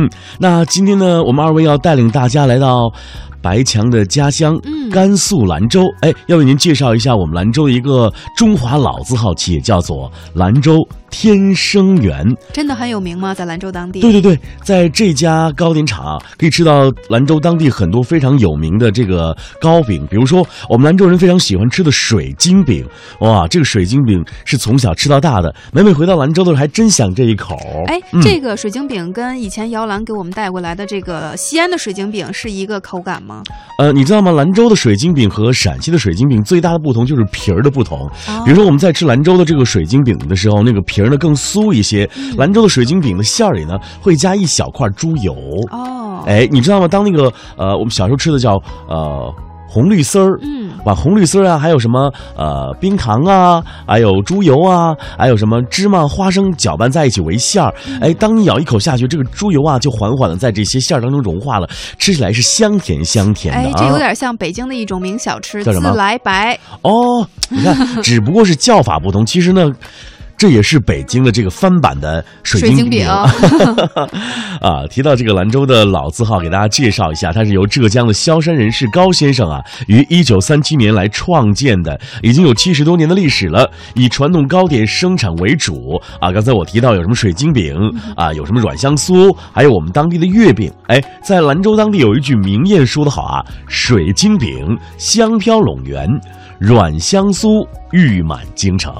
嗯，那今天呢，我们二位要带领大家来到白强的家乡嗯甘肃兰州。哎，要为您介绍一下我们兰州的一个中华老字号企业，叫做兰州天生源。真的很有名吗？在兰州当地？对对对，在这家糕点厂啊，可以吃到兰州当地很多非常有名的这个糕饼，比如说我们兰州人非常喜欢吃的水晶饼。哇，这个水晶饼是从小吃到大的，每每回到兰州的时候，还真想这一口。哎，嗯这个水晶饼跟以前姚兰给我们带过来的这个西安的水晶饼是一个口感吗？呃，你知道吗？兰州的水晶饼和陕西的水晶饼最大的不同就是皮儿的不同。哦比如说我们在吃兰州的这个水晶饼的时候，那个皮儿呢更酥一些。嗯兰州的水晶饼的馅儿里呢会加一小块猪油。哦，哎，你知道吗？当那个呃，我们小时候吃的叫呃红绿丝儿，嗯，把红绿丝儿啊，还有什么呃冰糖啊，还有猪油啊，还有什么芝麻、花生搅拌在一起为馅儿。嗯哎，当你咬一口下去，这个猪油啊就缓缓的在这些馅儿当中融化了，吃起来是香甜香甜的哎，啊。这有点像北京的一种名小吃——叫什么来白。哦，你看，只不过是叫法不同，其实呢。这也是北京的这个翻版的水晶饼 啊！提到这个兰州的老字号，给大家介绍一下，它是由浙江的萧山人士高先生啊，于一九三七年来创建的，已经有七十多年的历史了，以传统糕点生产为主啊。刚才我提到有什么水晶饼啊，有什么软香酥，还有我们当地的月饼。哎，在兰州当地有一句名谚说得好啊：“水晶饼香飘陇原，软香酥玉满京城。”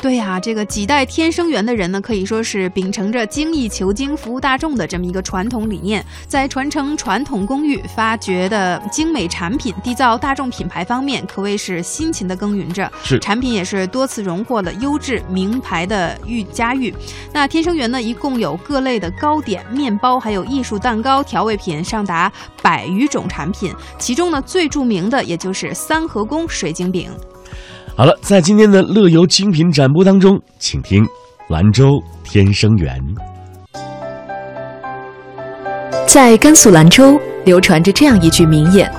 对呀、这个几代天生源的人呢，可以说是秉承着精益求精、服务大众的这么一个传统理念，在传承传统工艺、发掘的精美产品、缔造大众品牌方面，可谓是辛勤的耕耘着。是产品也是多次荣获了优质名牌的玉佳誉。那天生源呢，一共有各类的糕点、面包，还有艺术蛋糕、调味品，上达百余种产品。其中呢，最著名的也就是三合宫水晶饼。好了，在今天的乐游精品展播当中，请听兰州天生源。在甘肃兰州流传着这样一句名言：“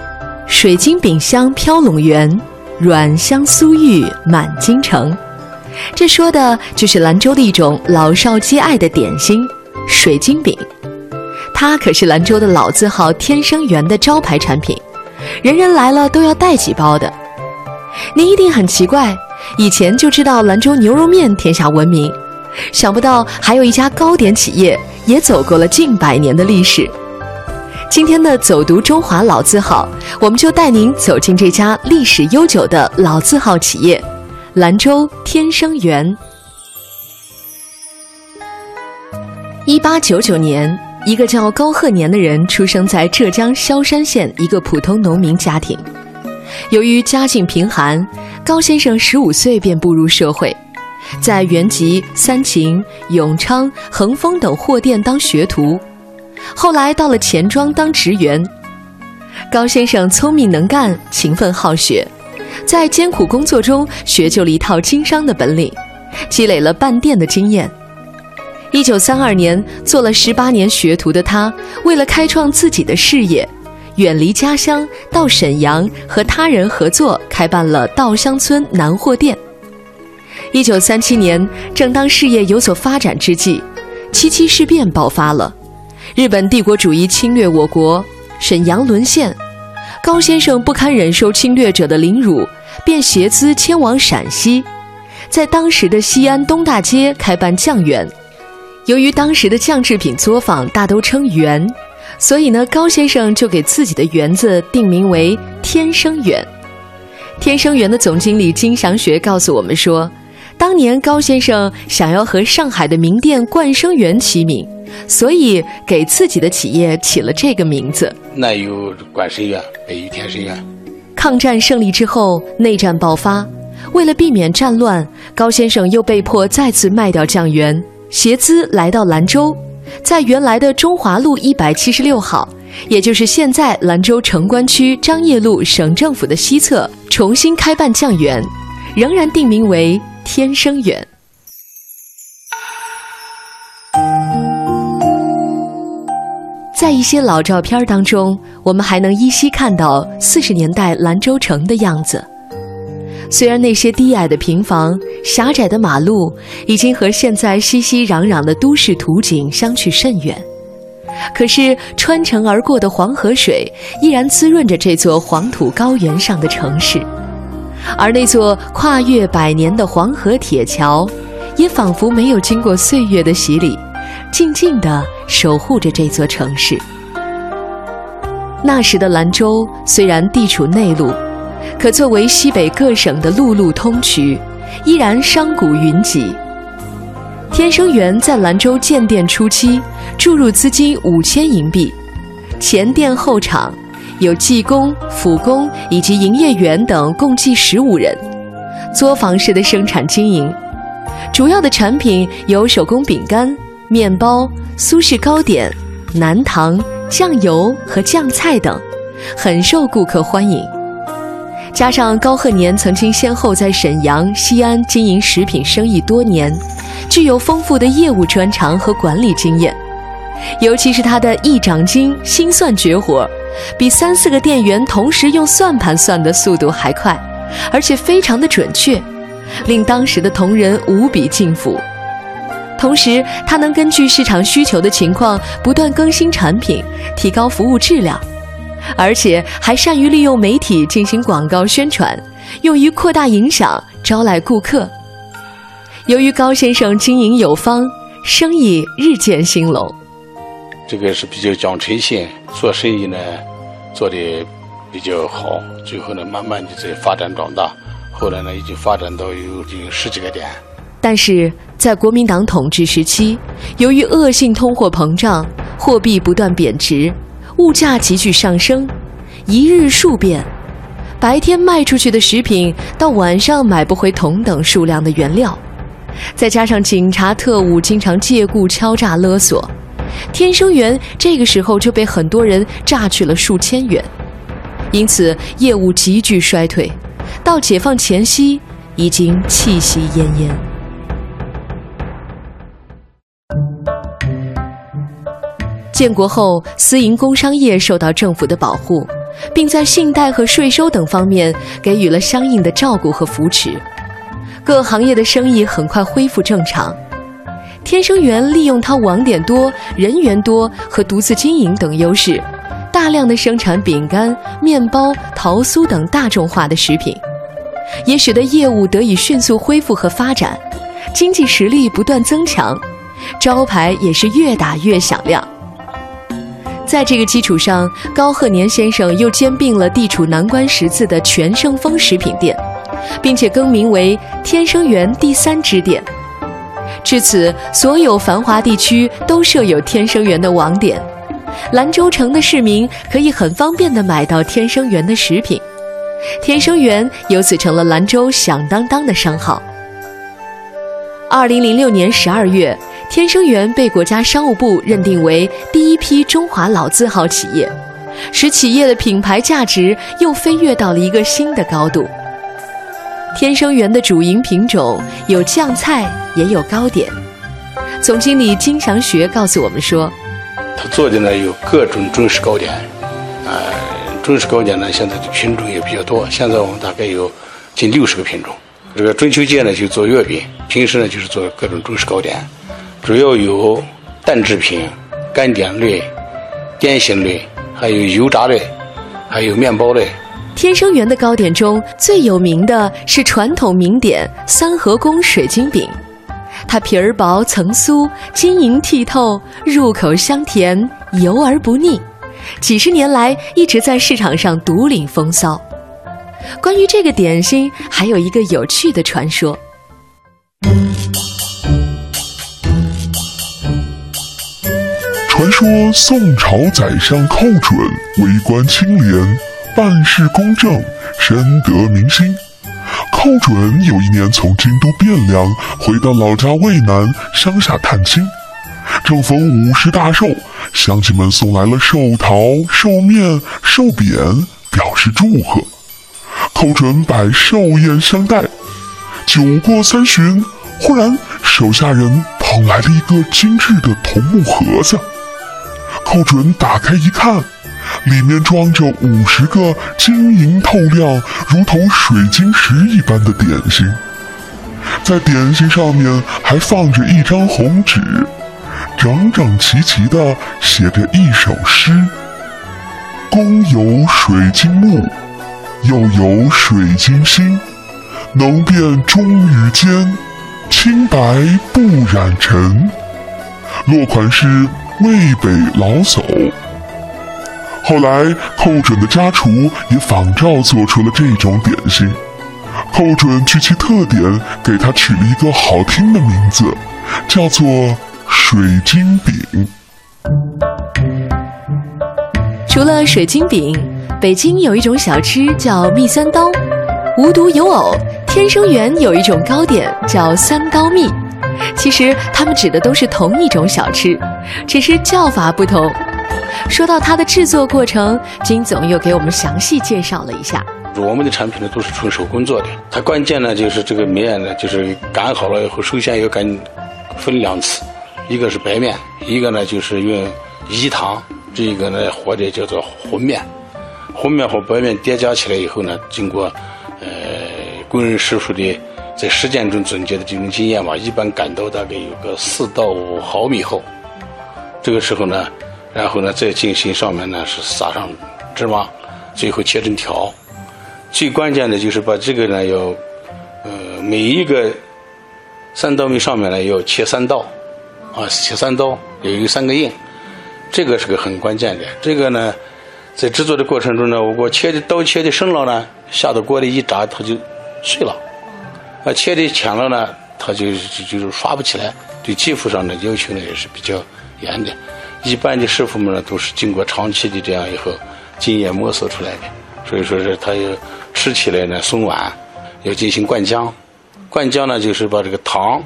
水晶饼香飘陇原，软香酥玉满京城。”这说的就是兰州的一种老少皆爱的点心——水晶饼。它可是兰州的老字号天生源的招牌产品，人人来了都要带几包的。您一定很奇怪，以前就知道兰州牛肉面天下闻名，想不到还有一家糕点企业也走过了近百年的历史。今天的走读中华老字号，我们就带您走进这家历史悠久的老字号企业——兰州天生园。一八九九年，一个叫高鹤年的人出生在浙江萧山县一个普通农民家庭。由于家境贫寒，高先生十五岁便步入社会，在原籍、三秦、永昌、恒丰等货店当学徒，后来到了钱庄当职员。高先生聪明能干，勤奋好学，在艰苦工作中学就了一套经商的本领，积累了办店的经验。一九三二年，做了十八年学徒的他，为了开创自己的事业，远离家乡，到沈阳和他人合作开办了稻香村南货店。一九三七年，正当事业有所发展之际，七七事变爆发了，日本帝国主义侵略我国，沈阳沦陷。高先生不堪忍受侵略者的凌辱，便携资迁往陕西，在当时的西安东大街开办酱园。由于当时的酱制品作坊大都称园，所以呢，高先生就给自己的园子定名为“天生园”。天生园的总经理金祥学告诉我们说，当年高先生想要和上海的名店冠生园齐名，所以给自己的企业起了这个名字。那有冠生园，北有天生园。抗战胜利之后，内战爆发，为了避免战乱，高先生又被迫再次卖掉酱园，携资来到兰州，在原来的中华路一百七十六号，也就是现在兰州城关区张掖路省政府的西侧，重新开办酱园，仍然定名为天生园。在一些老照片当中，我们还能依稀看到四十年代兰州城的样子。虽然那些低矮的平房、狭窄的马路已经和现在熙熙攘攘的都市图景相去甚远，可是穿城而过的黄河水依然滋润着这座黄土高原上的城市，而那座跨越百年的黄河铁桥，也仿佛没有经过岁月的洗礼，静静地守护着这座城市。那时的兰州虽然地处内陆，可作为西北各省的陆路通衢，依然商贾云集。天生园在兰州建店初期注入资金五千银币，前店后厂，有技工、辅工以及营业员等共计十五人，作坊式的生产经营。主要的产品有手工饼干、面包、苏式糕点、南糖。酱油和酱菜等，很受顾客欢迎。加上高鹤年曾经先后在沈阳、西安经营食品生意多年，具有丰富的业务专长和管理经验。尤其是他的一掌金心算绝活，比三四个店员同时用算盘算的速度还快，而且非常的准确，令当时的同仁无比敬服。同时，他能根据市场需求的情况不断更新产品，提高服务质量，而且还善于利用媒体进行广告宣传，用于扩大影响、招来顾客。由于高先生经营有方，生意日渐兴隆。这个是比较讲诚信，做生意呢做的比较好，最后呢慢慢的在发展壮大，后来呢已经发展到有近十几个点。但是在国民党统治时期，由于恶性通货膨胀，货币不断贬值，物价急剧上升，一日数变，白天卖出去的食品到晚上买不回同等数量的原料，再加上警察特务经常借故敲诈勒索，天生源这个时候就被很多人榨取了数千元，因此业务急剧衰退，到解放前夕已经气息奄奄。建国后，私营工商业受到政府的保护，并在信贷和税收等方面给予了相应的照顾和扶持，各行业的生意很快恢复正常。天生园利用它网点多、人员多和独自经营等优势，大量的生产饼干、面包、桃酥等大众化的食品，也使得业务得以迅速恢复和发展，经济实力不断增强，招牌也是越打越响亮。在这个基础上，高鹤年先生又兼并了地处南关十字的全盛丰食品店，并且更名为天生园第三支店。至此，所有繁华地区都设有天生园的网点，兰州城的市民可以很方便地买到天生园的食品，天生园由此成了兰州响当当的商号。二零零六年十二月。天生园被国家商务部认定为第一批中华老字号企业，使企业的品牌价值又飞跃到了一个新的高度。天生园的主营品种有酱菜，也有糕点。总经理金祥学告诉我们说：“他做的呢有各种中式糕点，呃，中式糕点呢现在的品种也比较多，现在我们大概有近六十个品种。这个中秋节呢就做月饼，平时呢就是做各种中式糕点。”主要有蛋制品、干点类、点心类，还有油炸类，还有面包类。天生园的糕点中最有名的是传统名点三合宫水晶饼，它皮儿薄层酥，晶莹剔透，入口香甜，油而不腻，几十年来一直在市场上独领风骚。关于这个点心，还有一个有趣的传说。传说宋朝宰相寇准为官清廉，办事公正，深得民心。寇准有一年从京都汴梁回到老家渭南乡下探亲，正逢五十大寿，乡亲们送来了寿桃、寿面、寿匾，表示祝贺。寇准摆寿宴相待，酒过三巡，忽然手下人捧来了一个精致的桐木盒子。寇准打开一看，里面装着五十个晶莹透亮、如同水晶石一般的点心，在点心上面还放着一张红纸，整整齐齐地写着一首诗：“公有水晶木，又有水晶心，能辨忠与奸，清白不染尘。”落款是渭北老叟。后来，寇准的家厨也仿照做出了这种点心。寇准据其特点，给它取了一个好听的名字，叫做水晶饼。除了水晶饼，北京有一种小吃叫蜜三刀，无独有偶，天生园有一种糕点叫三刀蜜。其实它们指的都是同一种小吃，只是叫法不同。说到它的制作过程，金总又给我们详细介绍了一下。我们的产品呢都是纯手工做的，它关键呢就是这个面呢，就是擀好了以后，首先要擀分两次，一个是白面，一个呢就是用饴糖，这个呢或者叫做混面，混面和白面叠加起来以后呢，经过呃工人师傅的在实践中总结的这种经验吧，一般擀到大概有个四到五毫米厚，这个时候呢，然后呢再进行上面呢是撒上芝麻，最后切成条。最关键的就是把这个呢要，呃，每一个三刀米上面呢要切三刀，啊，切三刀，有一个三个印，这个是个很关键的。这个呢，在制作的过程中呢，我切的刀切的深了呢，下到锅里一炸它就碎了；啊，切的浅了呢，它就就是刷不起来。对技术上的要求呢也是比较严的。一般的师傅们呢都是经过长期的这样以后经验摸索出来的，所以说是他要。吃起来呢松软，要进行灌浆。灌浆呢就是把这个糖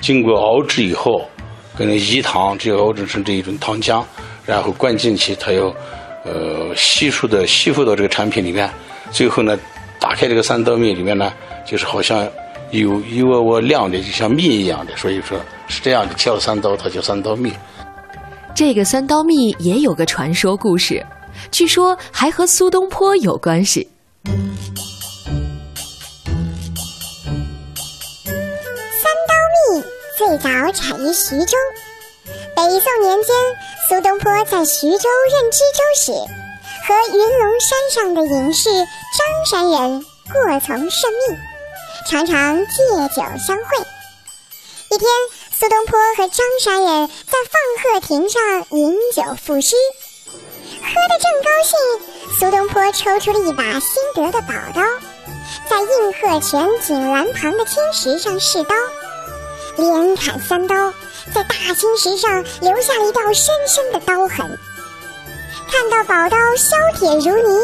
经过熬制以后，跟那饴糖这熬制成这一种糖浆，然后灌进去，它要呃吸收的吸附到这个产品里面。最后呢，打开这个三刀面里面呢，就是好像有一窝窝亮的，就像蜜一样的。所以说是这样的，切了三刀，它叫三刀蜜。这个三刀蜜也有个传说故事，据说还和苏东坡有关系。三刀蜜最早产于徐州。北宋年间，苏东坡在徐州任知州时，和云龙山上的隐士张山人过从甚密，常常借酒相会。一天，苏东坡和张山人在放鹤亭上饮酒赋诗，喝得正高兴。苏东坡抽出了一把新得的宝刀，在应鹤泉井栏旁的青石上试刀，连砍三刀，在大青石上留下了一道深深的刀痕。看到宝刀削铁如泥，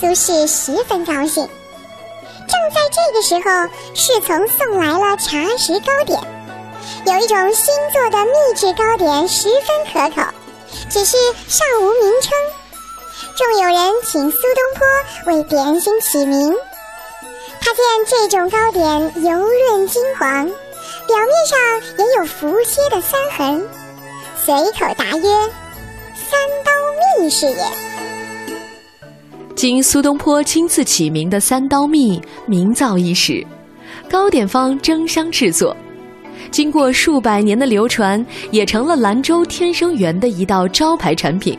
苏轼十分高兴。正在这个时候，侍从送来了茶食糕点，有一种新做的秘制糕点，十分可口，只是尚无名称。仲有人请苏东坡为点心起名。他见这种糕点油润金黄，表面上也有浮切的三痕，随口答曰：“三刀蜜是也。”经苏东坡亲自起名的三刀蜜，名噪一时。糕点方争相制作，经过数百年的流传，也成了兰州天生园的一道招牌产品。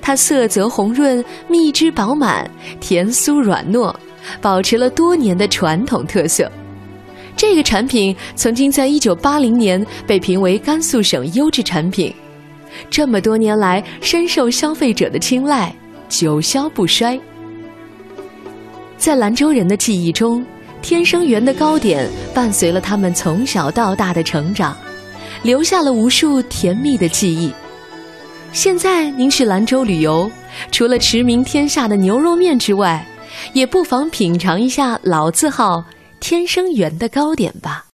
它色泽红润，蜜汁饱满，甜酥软糯，保持了多年的传统特色。这个产品曾经在1980年被评为甘肃省优质产品，这么多年来深受消费者的青睐，久销不衰。在兰州人的记忆中，天生缘的糕点伴随了他们从小到大的成长，留下了无数甜蜜的记忆。现在您去兰州旅游，除了驰名天下的牛肉面之外，也不妨品尝一下老字号天生缘的糕点吧。